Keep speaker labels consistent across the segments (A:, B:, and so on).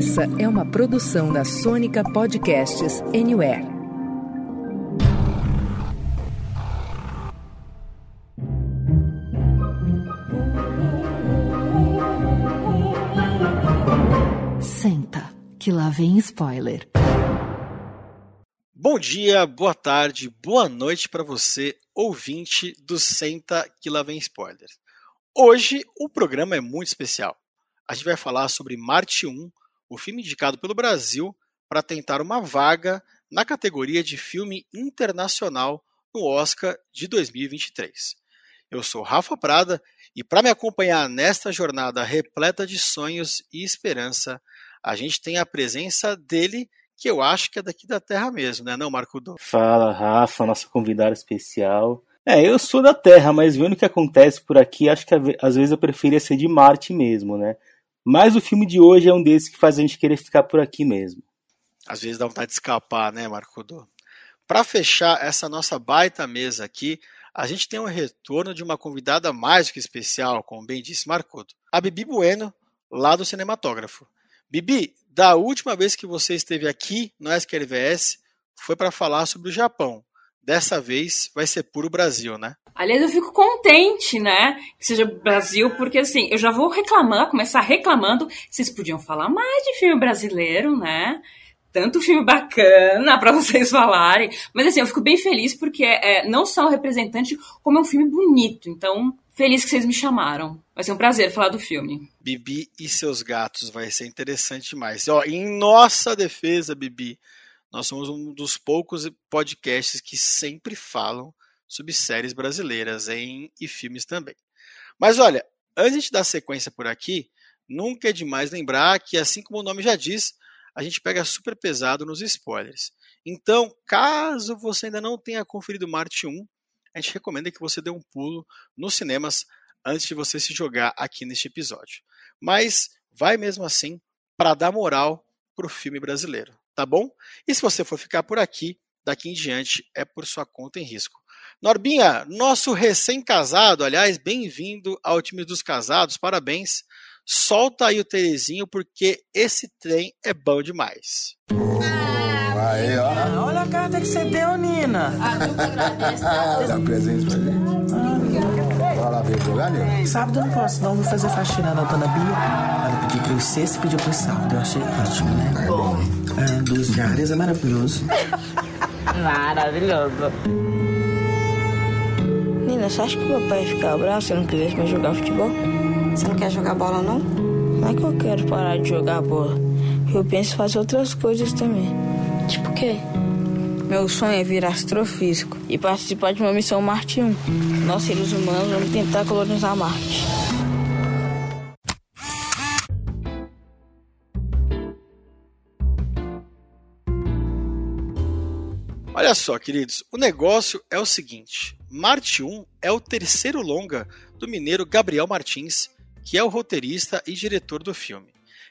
A: Essa é uma produção da Sônica Podcasts Anywhere. Senta, que lá vem spoiler.
B: Bom dia, boa tarde, boa noite para você, ouvinte do Senta que lá vem spoiler. Hoje o programa é muito especial. A gente vai falar sobre Marte 1, o filme indicado pelo Brasil para tentar uma vaga na categoria de filme internacional no Oscar de 2023. Eu sou Rafa Prada e para me acompanhar nesta jornada repleta de sonhos e esperança, a gente tem a presença dele, que eu acho que é daqui da Terra mesmo, né, não, Marco Dom?
C: Fala, Rafa, nossa convidada especial. É, eu sou da Terra, mas vendo o que acontece por aqui, acho que às vezes eu preferia ser de Marte mesmo, né? Mas o filme de hoje é um desses que faz a gente querer ficar por aqui mesmo.
B: Às vezes dá vontade de escapar, né, Marco? Para fechar essa nossa baita mesa aqui, a gente tem um retorno de uma convidada mais do que especial, como bem disse Marcudo, a Bibi Bueno, lá do Cinematógrafo. Bibi, da última vez que você esteve aqui no SQLVS, foi para falar sobre o Japão. Dessa vez vai ser puro Brasil, né?
D: Aliás, eu fico contente, né? Que seja Brasil, porque assim, eu já vou reclamar, começar reclamando. Vocês podiam falar mais de filme brasileiro, né? tanto filme bacana para vocês falarem. Mas assim, eu fico bem feliz porque é, não só o representante, como é um filme bonito. Então, feliz que vocês me chamaram. Vai ser um prazer falar do filme.
B: Bibi e seus gatos vai ser interessante demais. Ó, em nossa defesa, Bibi, nós somos um dos poucos podcasts que sempre falam sobre séries brasileiras em, e filmes também. Mas olha, antes de dar sequência por aqui, nunca é demais lembrar que, assim como o nome já diz, a gente pega super pesado nos spoilers. Então, caso você ainda não tenha conferido Marte 1, a gente recomenda que você dê um pulo nos cinemas antes de você se jogar aqui neste episódio. Mas vai mesmo assim para dar moral para o filme brasileiro, tá bom? E se você for ficar por aqui, daqui em diante é por sua conta em risco. Norbinha, nosso recém-casado, aliás, bem-vindo ao time dos casados, parabéns. Solta aí o Terezinho, porque esse trem é bom demais.
E: Aí, ó.
F: Ah, olha a carta que você deu, Nina.
E: Ah, agradeço. Dá presente pra gente. Bora lá ver Nina?
F: Sábado eu não posso, não. Vou fazer faxina na dona Bia. Ela pediu pro sexto e pediu pro sábado. Eu achei ótimo, né?
E: É bom.
F: É, dos diárias é maravilhoso.
G: maravilhoso.
H: Nina, você acha que o papai ia ficar bravo se eu não quisesse mais jogar futebol?
I: Você não quer jogar bola, não?
H: Não é que eu quero parar de jogar bola. Eu penso em fazer outras coisas também.
I: Tipo o quê?
H: Meu sonho é virar astrofísico e participar de uma missão Marte 1. Nós, seres humanos, vamos tentar colonizar Marte.
B: Olha só, queridos, o negócio é o seguinte: Marte 1 é o terceiro longa do mineiro Gabriel Martins, que é o roteirista e diretor do filme.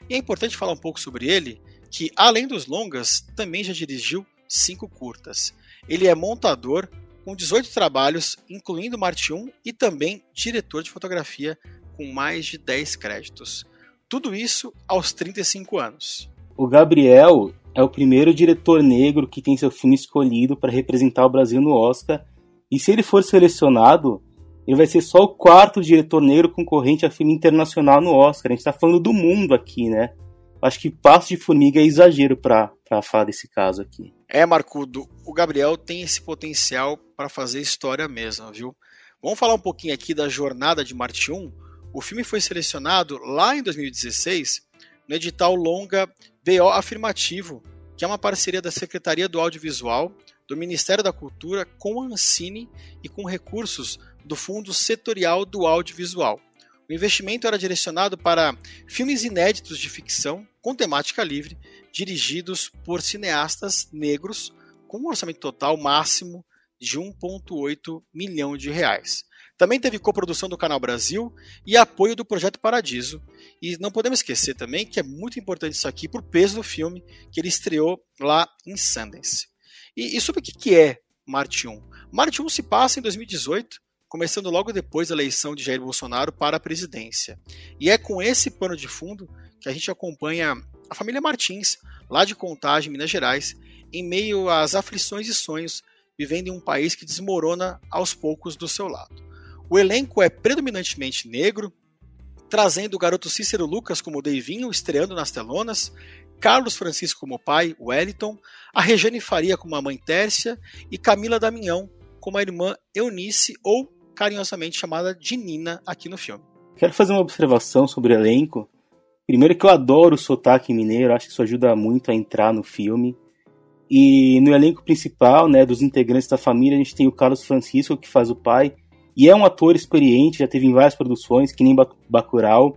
B: E é importante falar um pouco sobre ele, que além dos longas, também já dirigiu cinco curtas. Ele é montador com 18 trabalhos, incluindo Marte 1, e também diretor de fotografia com mais de 10 créditos. Tudo isso aos 35 anos.
C: O Gabriel é o primeiro diretor negro que tem seu filme escolhido para representar o Brasil no Oscar, e se ele for selecionado, ele vai ser só o quarto diretor negro concorrente a filme internacional no Oscar. A gente está falando do mundo aqui, né? Acho que Passo de Formiga é exagero para falar desse caso aqui.
B: É, Marcudo, o Gabriel tem esse potencial para fazer história mesmo, viu? Vamos falar um pouquinho aqui da jornada de Marte 1. O filme foi selecionado lá em 2016 no edital longa BO Afirmativo, que é uma parceria da Secretaria do Audiovisual, do Ministério da Cultura com a Ancine e com recursos do Fundo Setorial do Audiovisual. O investimento era direcionado para filmes inéditos de ficção com temática livre, dirigidos por cineastas negros, com um orçamento total máximo de 1,8 milhão de reais. Também teve coprodução do Canal Brasil e apoio do Projeto Paradiso. E não podemos esquecer também que é muito importante isso aqui por peso do filme que ele estreou lá em Sundance. E, e sobre o que é Marte 1? Marte 1 se passa em 2018, começando logo depois da eleição de Jair Bolsonaro para a presidência. E é com esse pano de fundo que a gente acompanha a família Martins, lá de Contagem, Minas Gerais, em meio às aflições e sonhos, vivendo em um país que desmorona aos poucos do seu lado. O elenco é predominantemente negro, trazendo o garoto Cícero Lucas como Deivinho, estreando nas telonas, Carlos Francisco como pai, Wellington, a Regiane Faria como a mãe Tércia e Camila Damião como a irmã Eunice, ou carinhosamente chamada de Nina aqui no filme.
C: Quero fazer uma observação sobre o elenco. Primeiro que eu adoro o sotaque mineiro, acho que isso ajuda muito a entrar no filme. E no elenco principal, né, dos integrantes da família, a gente tem o Carlos Francisco, que faz o pai, e é um ator experiente, já teve em várias produções, que nem Bacurau.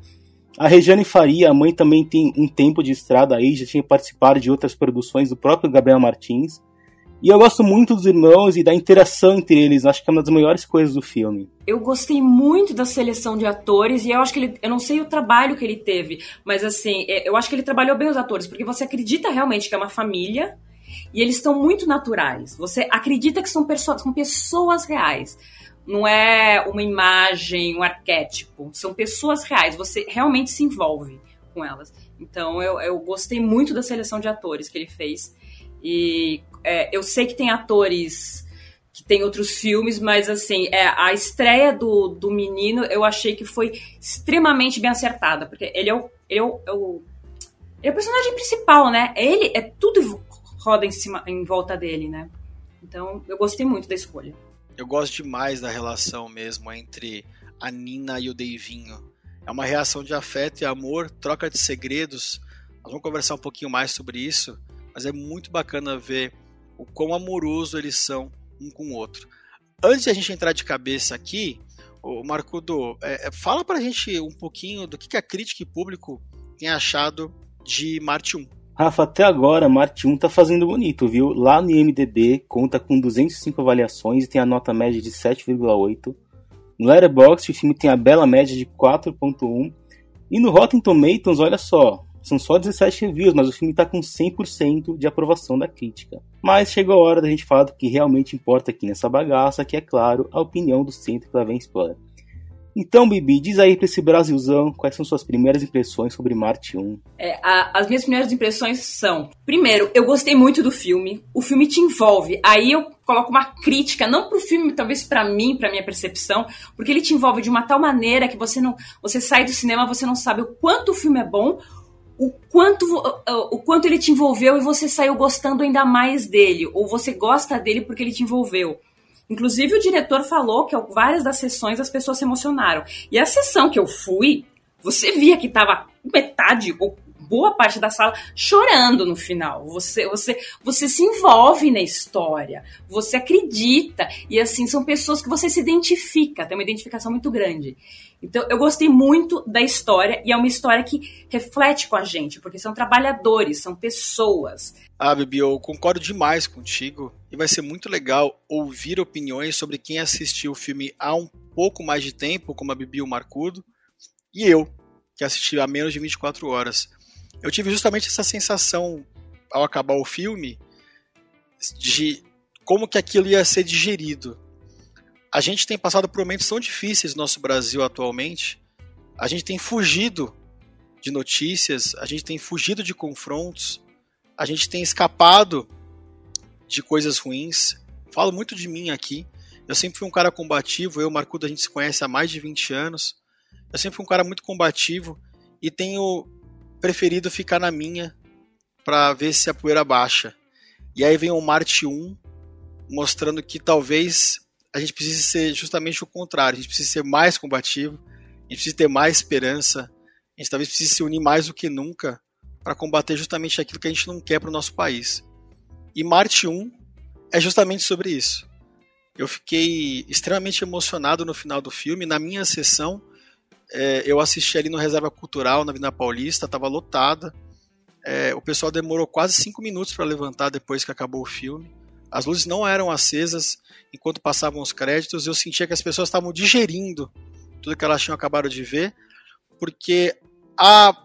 C: A Regiane Faria, a mãe, também tem um tempo de estrada aí, já tinha participado de outras produções do próprio Gabriel Martins. E eu gosto muito dos irmãos e da interação entre eles, acho que é uma das maiores coisas do filme.
D: Eu gostei muito da seleção de atores e eu acho que ele, eu não sei o trabalho que ele teve, mas assim, é, eu acho que ele trabalhou bem os atores, porque você acredita realmente que é uma família e eles estão muito naturais. Você acredita que são pessoas, são pessoas reais não é uma imagem, um arquétipo. São pessoas reais. Você realmente se envolve com elas. Então eu, eu gostei muito da seleção de atores que ele fez. E é, eu sei que tem atores que tem outros filmes, mas assim, é, a estreia do, do menino eu achei que foi extremamente bem acertada, porque ele é o, ele é o, é o, ele é o personagem principal, né? Ele é tudo roda em cima, em volta dele, né? Então eu gostei muito da escolha.
B: Eu gosto demais da relação mesmo entre a Nina e o Deivinho. É uma reação de afeto e amor, troca de segredos. Nós vamos conversar um pouquinho mais sobre isso, mas é muito bacana ver o quão amoroso eles são um com o outro. Antes de a gente entrar de cabeça aqui, o Marcudo, é, é, fala pra gente um pouquinho do que, que a crítica e público tem achado de Marte 1.
C: Rafa, até agora Marte 1 tá fazendo bonito, viu? Lá no IMDB conta com 205 avaliações e tem a nota média de 7,8. No Letterboxd o filme tem a bela média de 4.1. E no Rotten Tomatoes, olha só, são só 17 reviews, mas o filme tá com 100% de aprovação da crítica. Mas chegou a hora da gente falar do que realmente importa aqui nessa bagaça, que é claro, a opinião do Centro vem spoiler. Então, Bibi, diz aí pra esse Brasilzão quais são suas primeiras impressões sobre Marte 1.
D: É, a, as minhas primeiras impressões são: primeiro, eu gostei muito do filme, o filme te envolve. Aí eu coloco uma crítica, não pro filme, talvez para mim, pra minha percepção, porque ele te envolve de uma tal maneira que você não. Você sai do cinema, você não sabe o quanto o filme é bom, o quanto, o quanto ele te envolveu e você saiu gostando ainda mais dele, ou você gosta dele porque ele te envolveu. Inclusive, o diretor falou que várias das sessões as pessoas se emocionaram. E a sessão que eu fui, você via que tava metade ou boa parte da sala chorando no final. Você, você, você se envolve na história, você acredita e assim são pessoas que você se identifica, tem uma identificação muito grande. Então eu gostei muito da história e é uma história que reflete com a gente, porque são trabalhadores, são pessoas.
B: Ah, Bibi, eu concordo demais contigo e vai ser muito legal ouvir opiniões sobre quem assistiu o filme há um pouco mais de tempo, como a Bibi o Marcudo, e eu, que assisti há menos de 24 horas. Eu tive justamente essa sensação ao acabar o filme de como que aquilo ia ser digerido. A gente tem passado por momentos tão difíceis no nosso Brasil atualmente. A gente tem fugido de notícias, a gente tem fugido de confrontos, a gente tem escapado de coisas ruins. Falo muito de mim aqui. Eu sempre fui um cara combativo, eu e o Marcudo a gente se conhece há mais de 20 anos. Eu sempre fui um cara muito combativo e tenho preferido ficar na minha para ver se a poeira baixa. E aí vem o Marte 1 mostrando que talvez a gente precise ser justamente o contrário, a gente precisa ser mais combativo, a gente precisa ter mais esperança, a gente talvez precise se unir mais do que nunca para combater justamente aquilo que a gente não quer para o nosso país. E Marte 1 é justamente sobre isso. Eu fiquei extremamente emocionado no final do filme. Na minha sessão, é, eu assisti ali no Reserva Cultural, na Vila Paulista, estava lotada. É, o pessoal demorou quase cinco minutos para levantar depois que acabou o filme. As luzes não eram acesas enquanto passavam os créditos. Eu sentia que as pessoas estavam digerindo tudo que elas tinham acabado de ver, porque a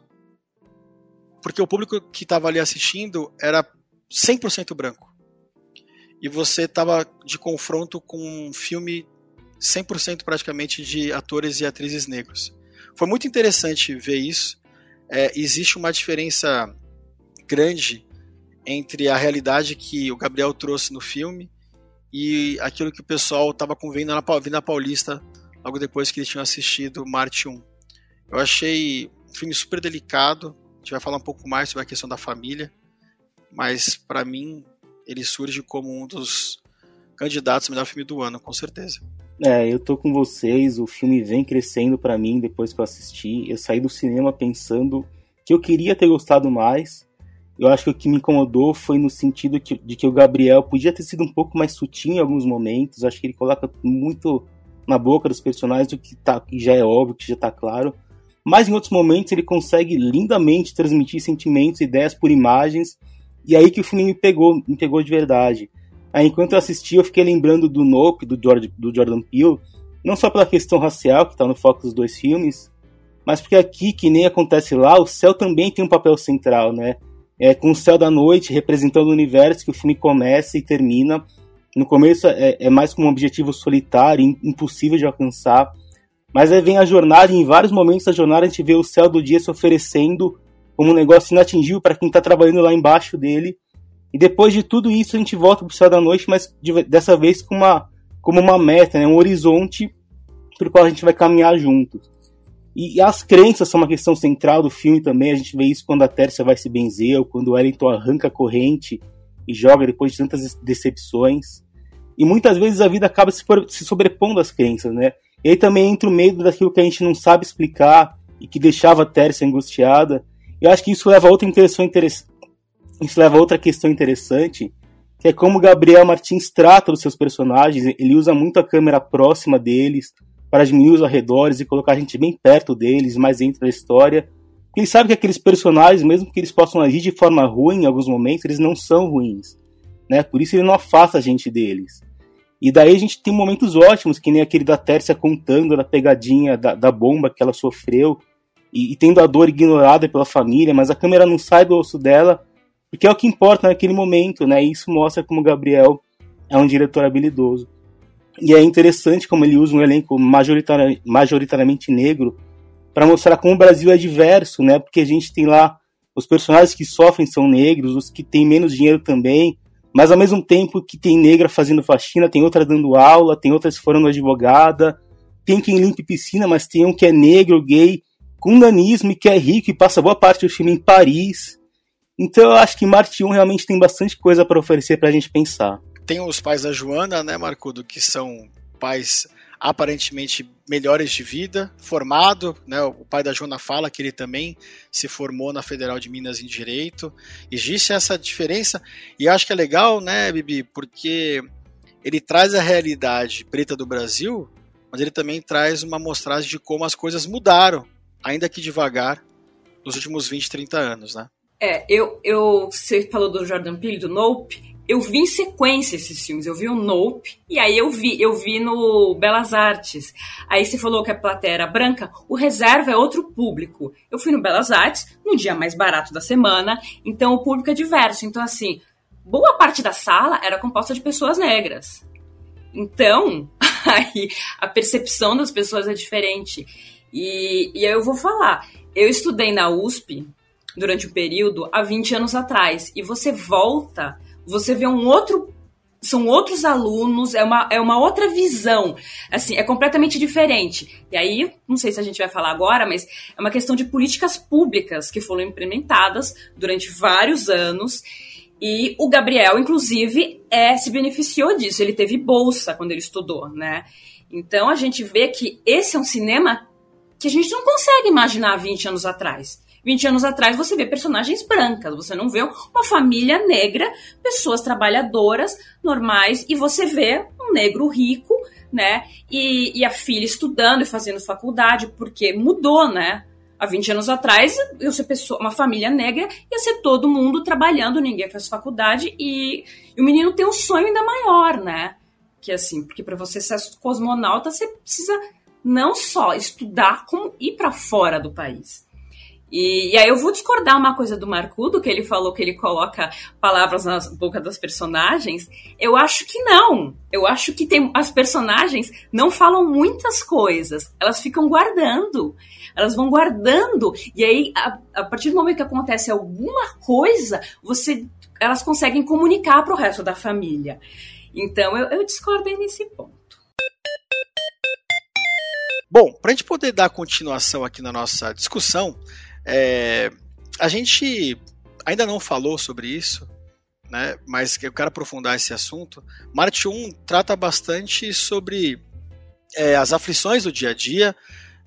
B: porque o público que estava ali assistindo era 100% branco. E você estava de confronto com um filme 100% praticamente de atores e atrizes negros. Foi muito interessante ver isso. É, existe uma diferença grande entre a realidade que o Gabriel trouxe no filme e aquilo que o pessoal estava vendo na Vina Paulista logo depois que eles tinham assistido Marte 1. Eu achei um filme super delicado. A gente vai falar um pouco mais sobre a questão da família, mas para mim ele surge como um dos candidatos ao melhor filme do ano, com certeza.
C: É, eu tô com vocês, o filme vem crescendo para mim depois que eu assisti. Eu saí do cinema pensando que eu queria ter gostado mais. Eu acho que o que me incomodou foi no sentido que, de que o Gabriel podia ter sido um pouco mais sutil em alguns momentos. Acho que ele coloca muito na boca dos personagens o que, tá, que já é óbvio, que já tá claro. Mas em outros momentos ele consegue lindamente transmitir sentimentos, ideias por imagens. E aí que o filme me pegou, me pegou de verdade. Aí, enquanto eu assisti, eu fiquei lembrando do Nope, do, George, do Jordan Peele, não só pela questão racial, que está no foco dos dois filmes, mas porque aqui, que nem acontece lá, o céu também tem um papel central, né? É, com o céu da noite representando o universo que o filme começa e termina. No começo é, é mais como um objetivo solitário, impossível de alcançar. Mas aí vem a jornada, e em vários momentos da jornada a gente vê o céu do dia se oferecendo como um negócio inatingível para quem está trabalhando lá embaixo dele. E depois de tudo isso a gente volta para o céu da noite, mas de, dessa vez com uma, como uma meta, né? um horizonte para o qual a gente vai caminhar juntos. E, e, as crenças são uma questão central do filme também. A gente vê isso quando a Tércia vai se benzer, ou quando o Wellington arranca a corrente e joga depois de tantas decepções. E muitas vezes a vida acaba se, se sobrepondo às crenças, né? E aí também entra o medo daquilo que a gente não sabe explicar e que deixava a Tércia angustiada. Eu acho que isso leva a outra isso leva a outra questão interessante, que é como Gabriel Martins trata os seus personagens. Ele usa muito a câmera próxima deles para diminuir os arredores e colocar a gente bem perto deles, mais dentro da história. Ele sabe que aqueles personagens, mesmo que eles possam agir de forma ruim em alguns momentos, eles não são ruins. Né? Por isso ele não afasta a gente deles. E daí a gente tem momentos ótimos, que nem aquele da Tércia contando da pegadinha da, da bomba que ela sofreu e, e, tendo a dor ignorada pela família, mas a câmera não sai do osso dela porque é o que importa naquele momento, né? E isso mostra como o Gabriel é um diretor habilidoso. E é interessante como ele usa um elenco majoritari majoritariamente negro para mostrar como o Brasil é diverso, né? Porque a gente tem lá os personagens que sofrem são negros, os que têm menos dinheiro também, mas ao mesmo tempo que tem negra fazendo faxina, tem outra dando aula, tem outras formando advogada, tem quem limpe piscina, mas tem um que é negro, gay, com nanismo e que é rico e passa boa parte do filme em Paris. Então eu acho que Marte 1 realmente tem bastante coisa para oferecer para a gente pensar.
B: Tem os pais da Joana, né, Marcudo, que são pais aparentemente melhores de vida, formado, né? O pai da Joana fala que ele também se formou na Federal de Minas em Direito. Existe essa diferença e acho que é legal, né, Bibi, porque ele traz a realidade preta do Brasil, mas ele também traz uma amostragem de como as coisas mudaram, ainda que devagar, nos últimos 20, 30 anos, né?
D: É, eu, eu, você falou do Jordan Peele, do Nope, eu vi em sequência esses filmes. Eu vi o Nope e aí eu vi, eu vi no Belas Artes. Aí você falou que a plateia era branca, o Reserva é outro público. Eu fui no Belas Artes, no dia mais barato da semana, então o público é diverso. Então, assim, boa parte da sala era composta de pessoas negras. Então, aí a percepção das pessoas é diferente. E, e aí eu vou falar. Eu estudei na USP durante o período há 20 anos atrás. E você volta, você vê um outro. São outros alunos, é uma, é uma outra visão. Assim, é completamente diferente. E aí, não sei se a gente vai falar agora, mas é uma questão de políticas públicas que foram implementadas durante vários anos. E o Gabriel, inclusive, é, se beneficiou disso. Ele teve bolsa quando ele estudou, né? Então a gente vê que esse é um cinema que a gente não consegue imaginar 20 anos atrás. 20 anos atrás você vê personagens brancas, você não vê uma família negra, pessoas trabalhadoras normais, e você vê um negro rico, né? E, e a filha estudando e fazendo faculdade, porque mudou, né? Há 20 anos atrás, eu ser pessoa, uma família negra ia ser todo mundo trabalhando, ninguém faz faculdade, e, e o menino tem um sonho ainda maior, né? Que assim, porque para você ser cosmonauta, você precisa não só estudar, como ir para fora do país. E, e, aí eu vou discordar uma coisa do Marcudo, que ele falou que ele coloca palavras na boca das personagens. Eu acho que não. Eu acho que tem as personagens não falam muitas coisas. Elas ficam guardando. Elas vão guardando. E aí, a, a partir do momento que acontece alguma coisa, você elas conseguem comunicar para o resto da família. Então eu, eu discordei nesse ponto.
B: Bom, para a gente poder dar continuação aqui na nossa discussão, é, a gente ainda não falou sobre isso, né, mas eu quero aprofundar esse assunto. Marte 1 trata bastante sobre é, as aflições do dia a dia,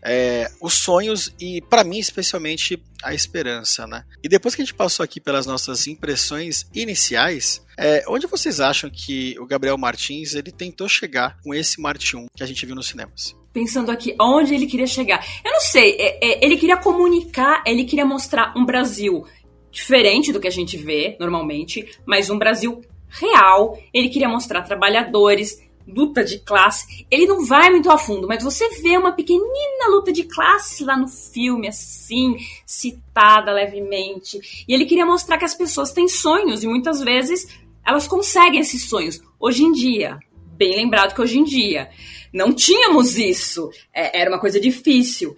B: é, os sonhos e, para mim, especialmente, a esperança. Né? E depois que a gente passou aqui pelas nossas impressões iniciais, é, onde vocês acham que o Gabriel Martins ele tentou chegar com esse Marte 1 que a gente viu nos cinemas?
D: Pensando aqui, onde ele queria chegar? Eu não sei, é, é, ele queria comunicar, ele queria mostrar um Brasil diferente do que a gente vê normalmente, mas um Brasil real. Ele queria mostrar trabalhadores, luta de classe. Ele não vai muito a fundo, mas você vê uma pequenina luta de classe lá no filme, assim, citada levemente. E ele queria mostrar que as pessoas têm sonhos e muitas vezes elas conseguem esses sonhos. Hoje em dia, bem lembrado que hoje em dia não tínhamos isso, é, era uma coisa difícil.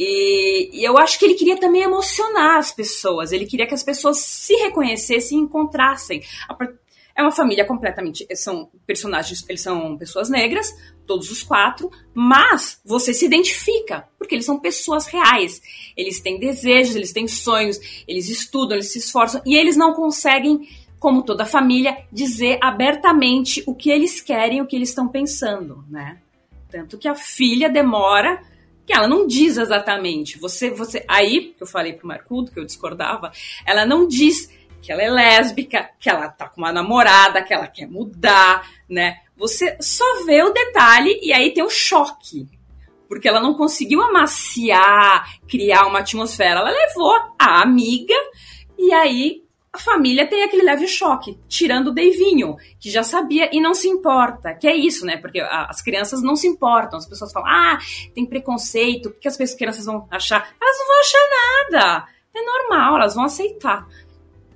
D: E, e, eu acho que ele queria também emocionar as pessoas, ele queria que as pessoas se reconhecessem e encontrassem. É uma família completamente. São personagens, eles são pessoas negras, todos os quatro, mas você se identifica, porque eles são pessoas reais. Eles têm desejos, eles têm sonhos, eles estudam, eles se esforçam, e eles não conseguem, como toda família, dizer abertamente o que eles querem, o que eles estão pensando, né? Tanto que a filha demora que ela não diz exatamente. Você, você, aí que eu falei pro Marcudo que eu discordava, ela não diz que ela é lésbica, que ela tá com uma namorada, que ela quer mudar, né? Você só vê o detalhe e aí tem o choque. Porque ela não conseguiu amaciar, criar uma atmosfera. Ela levou a amiga e aí a família tem aquele leve choque, tirando o Deivinho, que já sabia e não se importa. Que é isso, né? Porque as crianças não se importam. As pessoas falam, ah, tem preconceito, o que as crianças vão achar? Elas não vão achar nada. É normal, elas vão aceitar.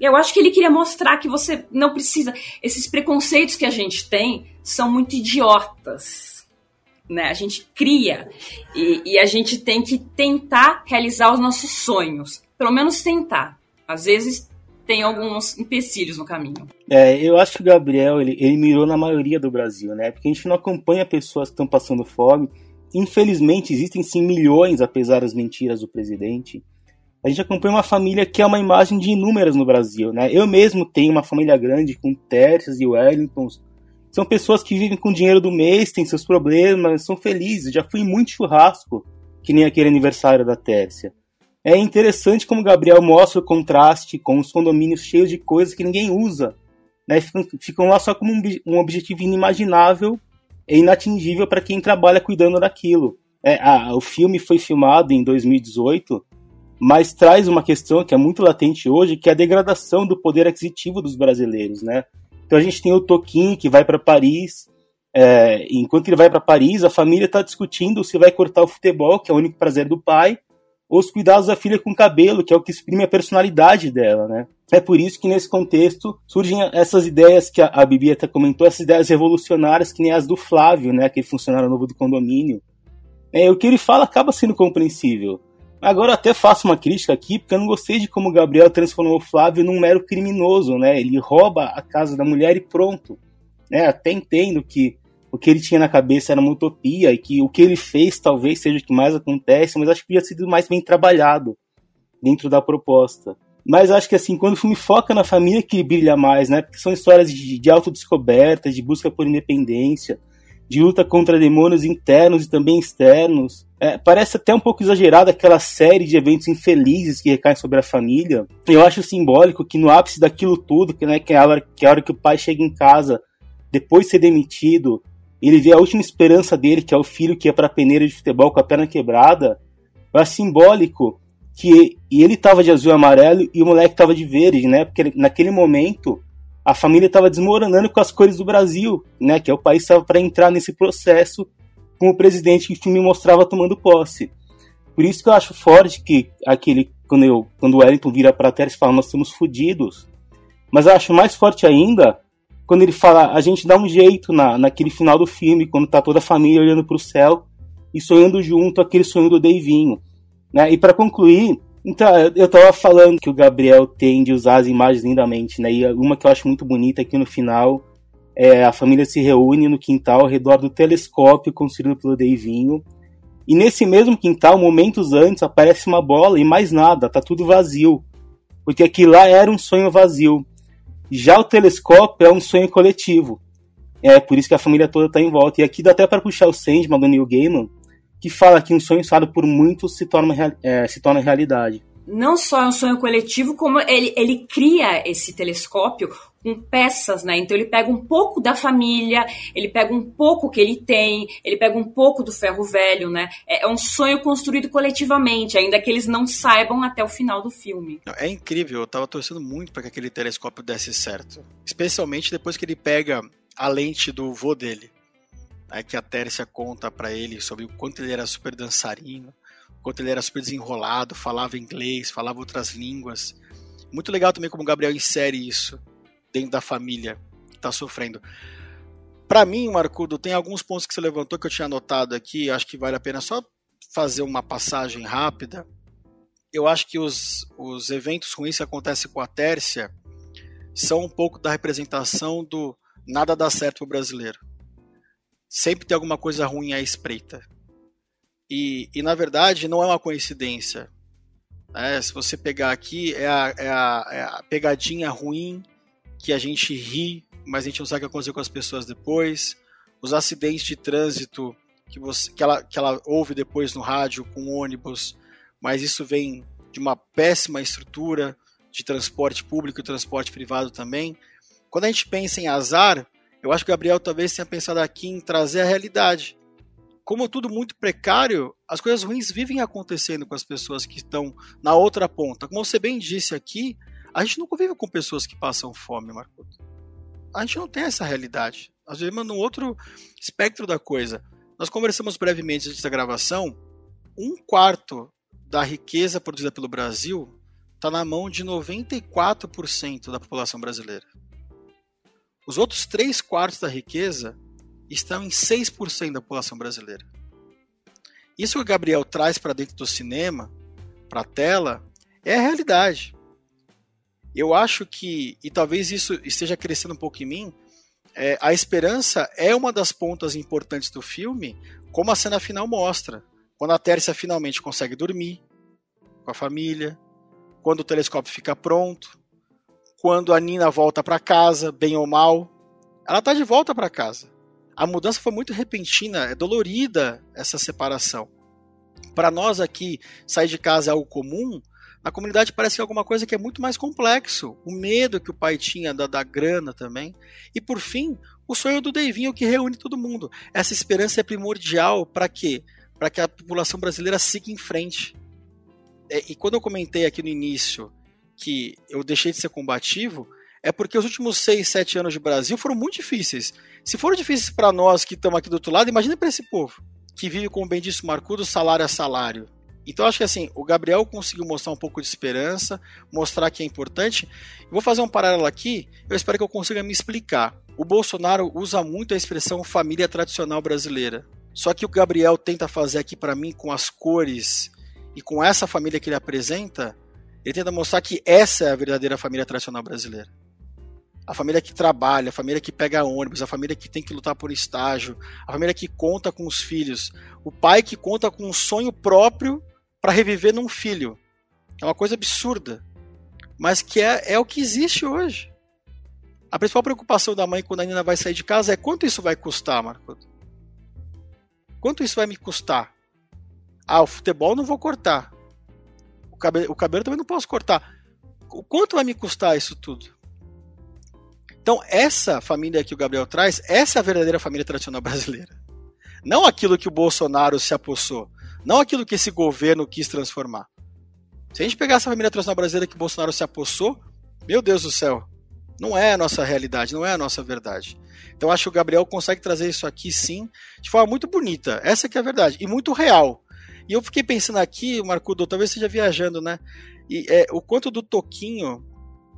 D: Eu acho que ele queria mostrar que você não precisa. Esses preconceitos que a gente tem são muito idiotas. Né? A gente cria e, e a gente tem que tentar realizar os nossos sonhos. Pelo menos tentar. Às vezes tem alguns empecilhos no caminho.
C: É, eu acho que o Gabriel ele, ele mirou na maioria do Brasil, né? Porque a gente não acompanha pessoas que estão passando fome. Infelizmente, existem sim milhões, apesar das mentiras do presidente a gente acompanha uma família que é uma imagem de inúmeras no Brasil, né? Eu mesmo tenho uma família grande com Tércias e Wellingtons. São pessoas que vivem com dinheiro do mês, têm seus problemas, são felizes. Já fui muito churrasco, que nem aquele aniversário da Tércia. É interessante como o Gabriel mostra o contraste com os condomínios cheios de coisas que ninguém usa. Né? Ficam, ficam lá só como um, um objetivo inimaginável e inatingível para quem trabalha cuidando daquilo. É, o filme foi filmado em 2018 mas traz uma questão que é muito latente hoje, que é a degradação do poder aquisitivo dos brasileiros, né? Então a gente tem o Toquinho que vai para Paris, é, enquanto ele vai para Paris, a família está discutindo se vai cortar o futebol, que é o único prazer do pai, os cuidados da filha com cabelo, que é o que exprime a personalidade dela, né? É por isso que nesse contexto surgem essas ideias que a, Bibi até comentou, essas ideias revolucionárias que nem as do Flávio, né? Aquele funcionário novo do condomínio. É, o que ele fala acaba sendo compreensível. Agora até faço uma crítica aqui, porque eu não gostei de como o Gabriel transformou o Flávio num mero criminoso, né? Ele rouba a casa da mulher e pronto. Né? Até entendo que o que ele tinha na cabeça era uma utopia e que o que ele fez talvez seja o que mais acontece, mas acho que podia sido mais bem trabalhado dentro da proposta. Mas acho que assim, quando o filme foca na família que brilha mais, né? Porque são histórias de, de autodescoberta, de busca por independência, de luta contra demônios internos e também externos. É, parece até um pouco exagerada aquela série de eventos infelizes que recaem sobre a família. Eu acho simbólico que no ápice daquilo tudo, que, né, que, é a hora, que é a hora que o pai chega em casa, depois de ser demitido, ele vê a última esperança dele, que é o filho que ia para a peneira de futebol com a perna quebrada. Acho simbólico que ele estava de azul e amarelo e o moleque estava de verde, né? Porque naquele momento a família estava desmoronando com as cores do Brasil, né, que é o país estava para entrar nesse processo com o presidente que o filme mostrava tomando posse. Por isso que eu acho forte que aquele quando, eu, quando o Wellington vira pra Teres e fala, nós estamos fodidos. Mas eu acho mais forte ainda quando ele fala, a gente dá um jeito na, naquele final do filme, quando tá toda a família olhando pro céu e sonhando junto aquele sonho do Davinho. Né? E para concluir, então, eu tava falando que o Gabriel tem de usar as imagens lindamente, né? E uma que eu acho muito bonita aqui no final é a família se reúne no quintal ao redor do telescópio construído pelo Davinho. E nesse mesmo quintal, momentos antes, aparece uma bola e mais nada, tá tudo vazio. Porque aquilo lá era um sonho vazio. Já o telescópio é um sonho coletivo. É por isso que a família toda tá em volta. E aqui dá até para puxar o Sandman do Neil Gaiman, que fala que um sonho sonhado por muitos se torna, é, se torna realidade.
D: Não só é um sonho coletivo, como ele, ele cria esse telescópio com peças, né? Então ele pega um pouco da família, ele pega um pouco que ele tem, ele pega um pouco do ferro velho, né? É, é um sonho construído coletivamente, ainda que eles não saibam até o final do filme.
B: É incrível, eu tava torcendo muito para que aquele telescópio desse certo. Especialmente depois que ele pega a lente do vô dele. Aí que a Tércia conta para ele sobre o quanto ele era super dançarino, o quanto ele era super desenrolado, falava inglês, falava outras línguas. Muito legal também como o Gabriel insere isso dentro da família está sofrendo. Para mim, Marcudo, tem alguns pontos que você levantou que eu tinha anotado aqui, acho que vale a pena só fazer uma passagem rápida. Eu acho que os, os eventos ruins que acontecem com a Tércia são um pouco da representação do nada dá certo pro brasileiro sempre tem alguma coisa ruim à espreita. E, e na verdade não é uma coincidência. É, se você pegar aqui, é a, é, a, é a, pegadinha ruim que a gente ri, mas a gente não sabe o que aconteceu com as pessoas depois. Os acidentes de trânsito que, você, que, ela, que ela ouve depois no rádio com ônibus, mas isso vem de uma péssima estrutura de transporte público e transporte privado também. Quando a gente pensa em azar, eu acho que o Gabriel talvez tenha pensado aqui em trazer a realidade. Como tudo muito precário, as coisas ruins vivem acontecendo com as pessoas que estão na outra ponta. Como você bem disse aqui, a gente não convive com pessoas que passam fome, Marco. A gente não tem essa realidade. Nós vivemos num outro espectro da coisa. Nós conversamos brevemente antes da gravação. Um quarto da riqueza produzida pelo Brasil está na mão de 94% da população brasileira. Os outros 3 quartos da riqueza estão em 6% da população brasileira. Isso que o Gabriel traz para dentro do cinema, para a tela, é a realidade. Eu acho que, e talvez isso esteja crescendo um pouco em mim, é, a esperança é uma das pontas importantes do filme, como a cena final mostra. Quando a Tércia finalmente consegue dormir com a família, quando o telescópio fica pronto, quando a Nina volta para casa, bem ou mal, ela tá de volta para casa. A mudança foi muito repentina, é dolorida essa separação. Para nós aqui, sair de casa é algo comum, na comunidade parece que é alguma coisa que é muito mais complexo. O medo que o pai tinha da, da grana também. E por fim, o sonho do Deivinho que reúne todo mundo. Essa esperança é primordial para quê? Para que a população brasileira siga em frente. É, e quando eu comentei aqui no início que eu deixei de ser combativo é porque os últimos 6, 7 anos de Brasil foram muito difíceis. Se foram difíceis para nós que estamos aqui do outro lado, imagina para esse povo que vive, disse o Marcudo, salário a salário. Então acho que assim, o Gabriel conseguiu mostrar um pouco de esperança, mostrar que é importante. Vou fazer um paralelo aqui, eu espero que eu consiga me explicar. O Bolsonaro usa muito a expressão família tradicional brasileira. Só que o Gabriel tenta fazer aqui para mim com as cores e com essa família que ele apresenta, ele tenta mostrar que essa é a verdadeira família tradicional brasileira. A família que trabalha, a família que pega ônibus, a família que tem que lutar por estágio, a família que conta com os filhos, o pai que conta com um sonho próprio para reviver num filho. É uma coisa absurda, mas que é, é o que existe hoje. A principal preocupação da mãe quando a Nina vai sair de casa é quanto isso vai custar, Marco? Quanto isso vai me custar? Ah, o futebol não vou cortar cabelo, o cabelo também não posso cortar. O quanto vai me custar isso tudo? Então, essa família que o Gabriel traz, essa é a verdadeira família tradicional brasileira. Não aquilo que o Bolsonaro se apossou. Não aquilo que esse governo quis transformar. Se a gente pegar essa família tradicional brasileira que Bolsonaro se apossou, meu Deus do céu, não é a nossa realidade, não é a nossa verdade. Então acho que o Gabriel consegue trazer isso aqui sim, de forma muito bonita. Essa que é a verdade. E muito real. E eu fiquei pensando aqui, Marcudo, talvez esteja viajando, né? E é, o quanto do Toquinho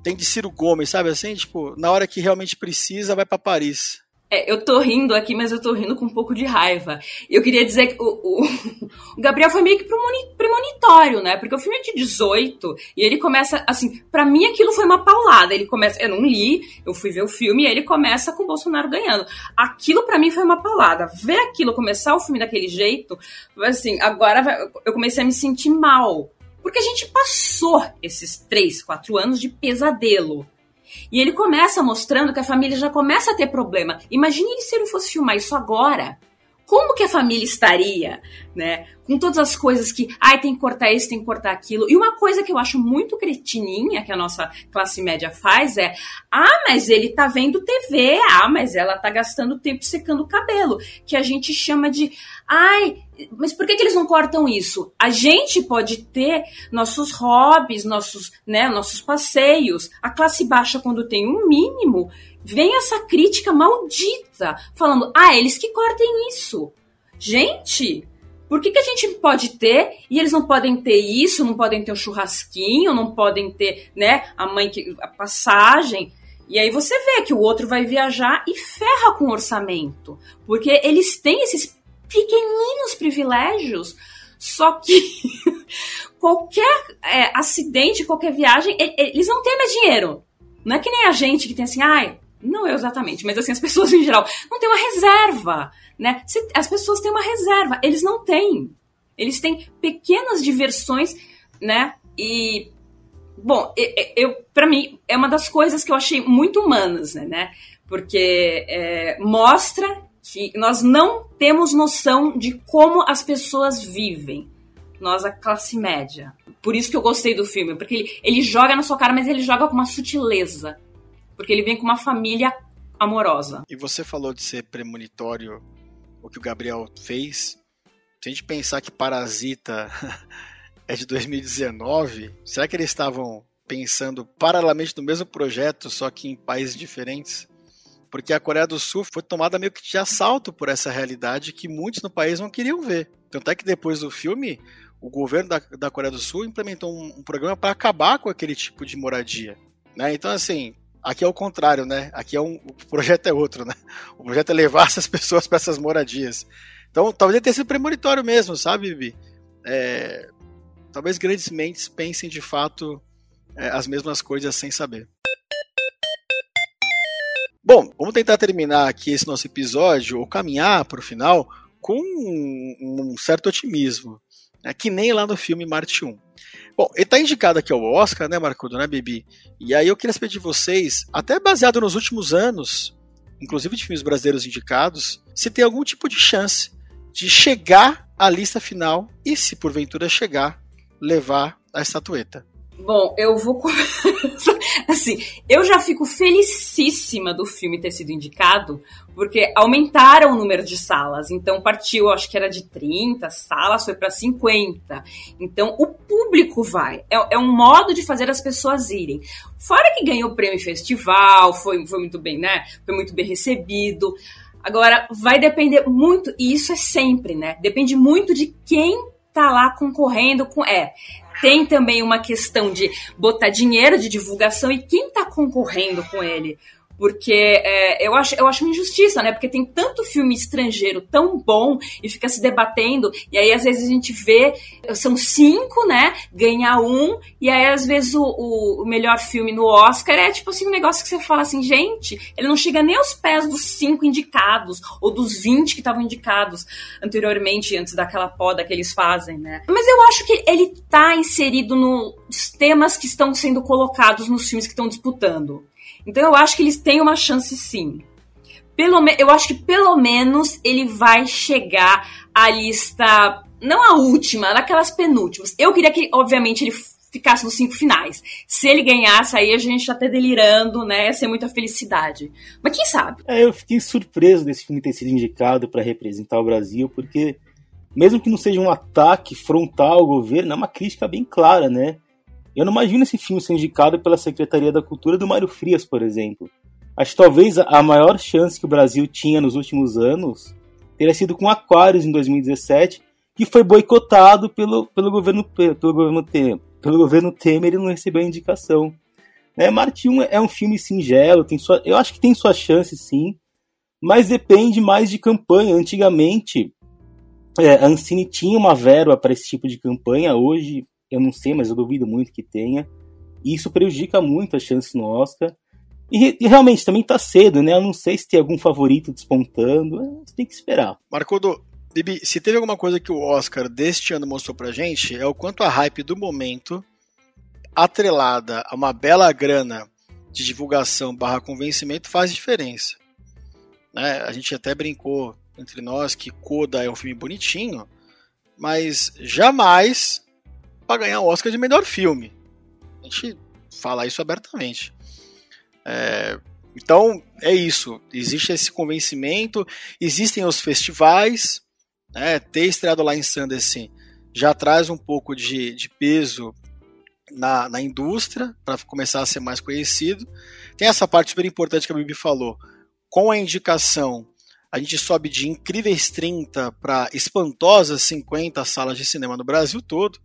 B: tem de Ciro Gomes, sabe assim? Tipo, na hora que realmente precisa, vai para Paris.
D: É, eu tô rindo aqui, mas eu tô rindo com um pouco de raiva. Eu queria dizer que o, o, o Gabriel foi meio que premonitório, né? Porque o filme é de 18 e ele começa, assim, para mim aquilo foi uma paulada. Ele começa, eu não li, eu fui ver o filme e ele começa com o Bolsonaro ganhando. Aquilo para mim foi uma paulada. Ver aquilo começar o filme daquele jeito, assim, agora eu comecei a me sentir mal. Porque a gente passou esses três, quatro anos de pesadelo e ele começa mostrando que a família já começa a ter problema. Imagine se ele fosse filmar isso agora. Como que a família estaria, né? Com todas as coisas que, ai, tem que cortar isso, tem que cortar aquilo. E uma coisa que eu acho muito cretininha que a nossa classe média faz é, ah, mas ele tá vendo TV, ah, mas ela tá gastando tempo secando o cabelo, que a gente chama de, ai, mas por que, que eles não cortam isso? A gente pode ter nossos hobbies, nossos, né, nossos passeios. A classe baixa, quando tem um mínimo, vem essa crítica maldita, falando: ah, eles que cortem isso. Gente, por que, que a gente pode ter e eles não podem ter isso, não podem ter um churrasquinho, não podem ter, né, a mãe que a passagem? E aí você vê que o outro vai viajar e ferra com o orçamento, porque eles têm esses pequeninos privilégios, só que qualquer é, acidente, qualquer viagem, eles não têm mais dinheiro. Não é que nem a gente que tem assim, ai, não eu exatamente, mas assim, as pessoas em geral, não tem uma reserva, né? As pessoas têm uma reserva, eles não têm. Eles têm pequenas diversões, né? E bom, eu, para mim é uma das coisas que eu achei muito humanas, né? Porque é, mostra nós não temos noção de como as pessoas vivem. Nós, a classe média. Por isso que eu gostei do filme, porque ele, ele joga na sua cara, mas ele joga com uma sutileza. Porque ele vem com uma família amorosa.
B: E você falou de ser premonitório o que o Gabriel fez. Se a gente pensar que Parasita é de 2019, será que eles estavam pensando paralelamente no mesmo projeto, só que em países diferentes? Porque a Coreia do Sul foi tomada meio que de assalto por essa realidade que muitos no país não queriam ver. Tanto é que depois do filme, o governo da, da Coreia do Sul implementou um, um programa para acabar com aquele tipo de moradia. Né? Então, assim, aqui é o contrário, né? Aqui é um, o projeto é outro, né? O projeto é levar essas pessoas para essas moradias. Então, talvez tenha sido premonitório mesmo, sabe, Bibi? É, talvez grandes mentes pensem de fato é, as mesmas coisas sem saber. Bom, vamos tentar terminar aqui esse nosso episódio, ou caminhar para o final, com um, certo otimismo, né? que nem lá no filme Marte 1. Bom, ele está indicado aqui ao Oscar, né, Marcudo, né, Bibi? E aí eu queria saber de vocês, até baseado nos últimos anos, inclusive de filmes brasileiros indicados, se tem algum tipo de chance de chegar à lista final e, se porventura chegar, levar a estatueta.
D: Bom, eu vou. assim, eu já fico felicíssima do filme ter sido indicado, porque aumentaram o número de salas. Então, partiu, acho que era de 30 salas, foi para 50. Então, o público vai. É, é, um modo de fazer as pessoas irem. Fora que ganhou o prêmio festival, foi, foi muito bem, né? Foi muito bem recebido. Agora, vai depender muito, e isso é sempre, né? Depende muito de quem tá lá concorrendo com. É, tem também uma questão de botar dinheiro de divulgação e quem está concorrendo com ele. Porque é, eu, acho, eu acho uma injustiça, né? Porque tem tanto filme estrangeiro tão bom e fica se debatendo, e aí às vezes a gente vê, são cinco, né? Ganha um, e aí às vezes o, o, melhor filme no Oscar é tipo assim, um negócio que você fala assim, gente, ele não chega nem aos pés dos cinco indicados, ou dos vinte que estavam indicados anteriormente, antes daquela poda que eles fazem, né? Mas eu acho que ele tá inserido nos temas que estão sendo colocados nos filmes que estão disputando. Então eu acho que eles têm uma chance sim. Pelo eu acho que pelo menos ele vai chegar à lista, não a última, naquelas penúltimas. Eu queria que, obviamente, ele ficasse nos cinco finais. Se ele ganhasse, aí a gente tá delirando, né? Ia ser muita felicidade. Mas quem sabe?
C: É, eu fiquei surpreso desse filme ter sido indicado para representar o Brasil, porque mesmo que não seja um ataque frontal ao governo, é uma crítica bem clara, né? Eu não imagino esse filme ser indicado pela Secretaria da Cultura do Mário Frias, por exemplo. Acho que talvez a maior chance que o Brasil tinha nos últimos anos teria sido com Aquários em 2017, que foi boicotado pelo, pelo governo pelo governo Temer, pelo governo Temer e não recebeu a indicação. Né, Marte 1 é um filme singelo, tem sua, eu acho que tem sua chance sim, mas depende mais de campanha. Antigamente, é, a Ancine tinha uma verba para esse tipo de campanha, hoje eu não sei, mas eu duvido muito que tenha. E isso prejudica muito a chance no Oscar. E, e realmente também tá cedo, né? Eu não sei se tem algum favorito despontando. É, você tem que esperar.
B: Marcudo, Bibi, se teve alguma coisa que o Oscar deste ano mostrou pra gente, é o quanto a hype do momento, atrelada a uma bela grana de divulgação barra convencimento, faz diferença. Né? A gente até brincou entre nós que Coda é um filme bonitinho, mas jamais para ganhar o Oscar de melhor filme. A gente fala isso abertamente. É, então é isso. Existe esse convencimento, existem os festivais. Né, ter estreado lá em Sundance já traz um pouco de, de peso na, na indústria para começar a ser mais conhecido. Tem essa parte super importante que a Bibi falou. Com a indicação, a gente sobe de incríveis 30 para espantosas 50 salas de cinema no Brasil todo.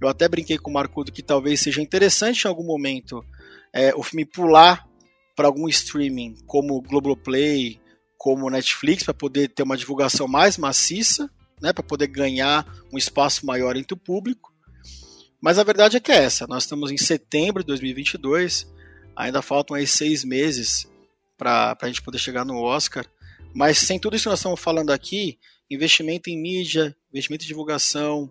B: Eu até brinquei com o Marcudo que talvez seja interessante em algum momento é, o filme pular para algum streaming como Globoplay, como Netflix, para poder ter uma divulgação mais maciça, né, para poder ganhar um espaço maior entre o público. Mas a verdade é que é essa. Nós estamos em setembro de 2022, ainda faltam aí seis meses para a gente poder chegar no Oscar. Mas sem tudo isso que nós estamos falando aqui, investimento em mídia, investimento em divulgação,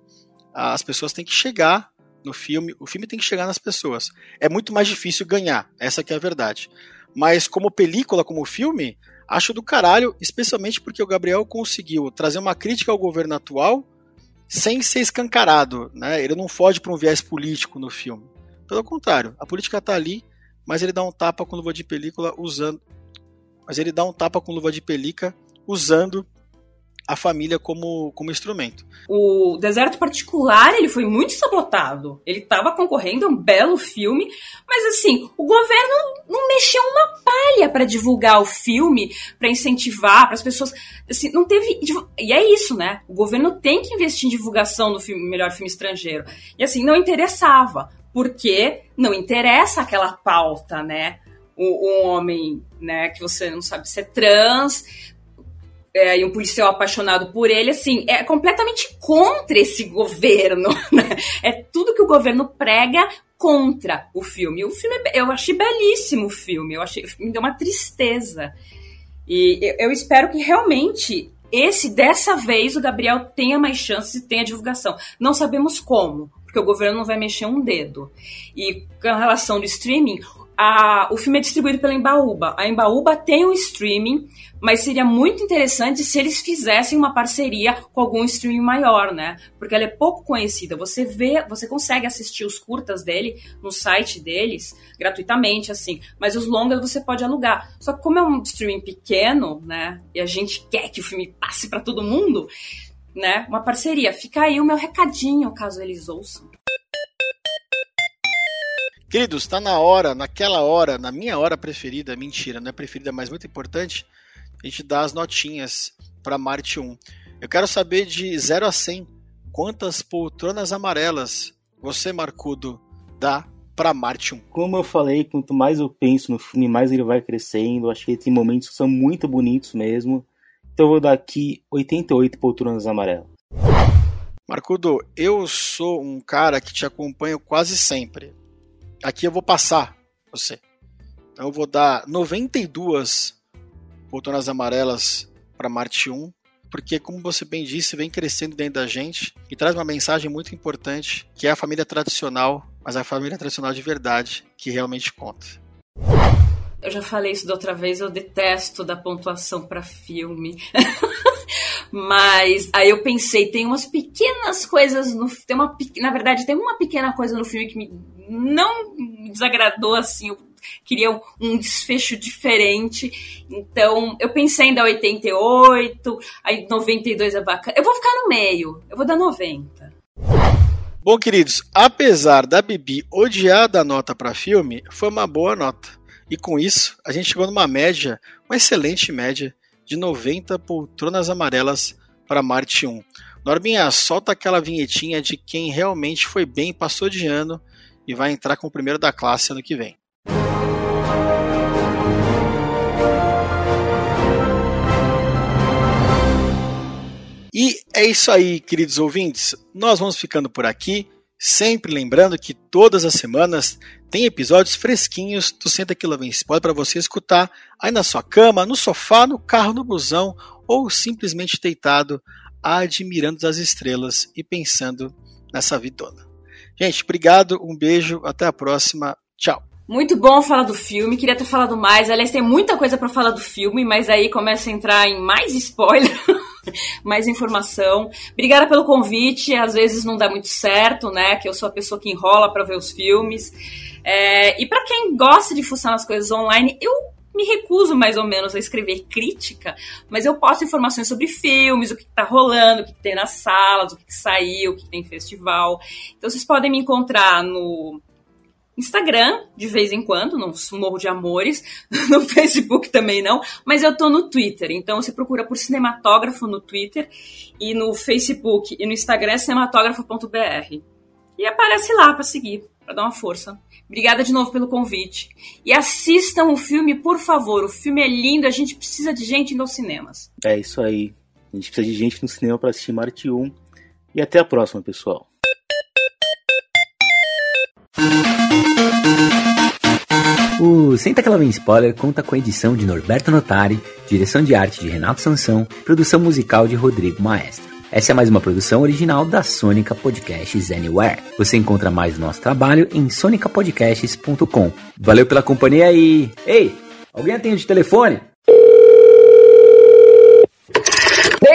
B: as pessoas têm que chegar no filme, o filme tem que chegar nas pessoas. É muito mais difícil ganhar, essa que é a verdade. Mas como película, como filme, acho do caralho, especialmente porque o Gabriel conseguiu trazer uma crítica ao governo atual sem ser escancarado, né? Ele não foge para um viés político no filme. Pelo contrário, a política está ali, mas ele dá um tapa com luva de película usando mas ele dá um tapa com luva de pelica usando a família como, como instrumento.
D: O Deserto Particular, ele foi muito sabotado. Ele estava concorrendo a um belo filme, mas assim, o governo não mexeu uma palha para divulgar o filme, para incentivar, para as pessoas, assim, não teve, e é isso, né? O governo tem que investir em divulgação do filme, melhor filme estrangeiro. E assim, não interessava, porque não interessa aquela pauta, né? um homem, né, que você não sabe se é trans, é, e um policial apaixonado por ele, assim, é completamente contra esse governo, né? É tudo que o governo prega contra o filme. O filme, é eu achei belíssimo o filme, eu achei, me deu uma tristeza. E eu, eu espero que realmente esse, dessa vez, o Gabriel tenha mais chances e tenha divulgação. Não sabemos como, porque o governo não vai mexer um dedo. E com relação do streaming, a, o filme é distribuído pela Embaúba. A Embaúba tem um streaming, mas seria muito interessante se eles fizessem uma parceria com algum streaming maior, né? Porque ela é pouco conhecida. Você vê, você consegue assistir os curtas dele no site deles gratuitamente, assim. Mas os longas você pode alugar. Só que como é um streaming pequeno, né? E a gente quer que o filme passe para todo mundo, né? Uma parceria. Fica aí o meu recadinho, caso eles ouçam.
B: Queridos, está na hora, naquela hora, na minha hora preferida, mentira, não é preferida, mas muito importante, a gente dá as notinhas para Marte 1. Eu quero saber de 0 a 100, quantas poltronas amarelas você, Marcudo, dá para Marte 1?
C: Como eu falei, quanto mais eu penso no filme, mais ele vai crescendo. Acho que ele tem momentos que são muito bonitos mesmo. Então eu vou dar aqui 88 poltronas amarelas.
B: Marcudo, eu sou um cara que te acompanho quase sempre aqui eu vou passar você. Então eu vou dar 92 poltronas amarelas para Marte 1, porque como você bem disse, vem crescendo dentro da gente e traz uma mensagem muito importante, que é a família tradicional, mas a família tradicional de verdade, que realmente conta.
D: Eu já falei isso da outra vez, eu detesto da pontuação para filme. Mas aí eu pensei, tem umas pequenas coisas no tem uma na verdade tem uma pequena coisa no filme que me não me desagradou assim, eu queria um, um desfecho diferente. Então, eu pensei em dar 88, aí 92 é bacana. Eu vou ficar no meio, eu vou dar 90.
B: Bom, queridos, apesar da Bibi odiar da nota para filme, foi uma boa nota. E com isso, a gente chegou numa média, uma excelente média, de 90 poltronas amarelas para Marte 1. Norbinha, solta aquela vinhetinha de quem realmente foi bem, passou de ano e vai entrar com o primeiro da classe ano que vem. E é isso aí, queridos ouvintes. Nós vamos ficando por aqui. Sempre lembrando que todas as semanas tem episódios fresquinhos do Senta Que Lá Vem Spoiler para você escutar aí na sua cama, no sofá, no carro, no busão ou simplesmente deitado, admirando as estrelas e pensando nessa vida toda. Gente, obrigado, um beijo, até a próxima, tchau.
D: Muito bom falar do filme, queria ter falado mais. Aliás, tem muita coisa para falar do filme, mas aí começa a entrar em mais spoiler. mais informação. Obrigada pelo convite. Às vezes não dá muito certo, né? Que eu sou a pessoa que enrola para ver os filmes. É, e para quem gosta de fuçar nas coisas online, eu me recuso mais ou menos a escrever crítica, mas eu posto informações sobre filmes, o que está rolando, o que tem nas salas, o que saiu, o que tem em festival. Então vocês podem me encontrar no Instagram, de vez em quando, não morro de amores, no Facebook também não, mas eu tô no Twitter, então você procura por cinematógrafo no Twitter e no Facebook e no Instagram é cinematógrafo.br. E aparece lá para seguir, para dar uma força. Obrigada de novo pelo convite. E assistam o filme, por favor. O filme é lindo, a gente precisa de gente aos cinemas.
C: É isso aí. A gente precisa de gente no cinema para assistir Marte 1. E até a próxima, pessoal.
G: O Senta Que Lá Vem Spoiler conta com a edição de Norberto Notari, direção de arte de Renato Sansão, produção musical de Rodrigo Maestro. Essa é mais uma produção original da Sônica Podcasts Anywhere. Você encontra mais nosso trabalho em sonicapodcasts.com. Valeu pela companhia e... Ei, alguém atende de telefone?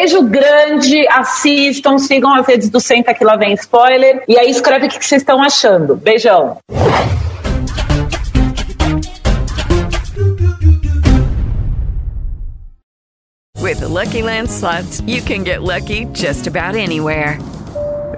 J: Beijo grande, assistam, sigam as redes do Senta Que Lá Vem Spoiler e aí escreve o que vocês estão achando. Beijão!
K: With the Lucky Land slots, you can get lucky just about anywhere.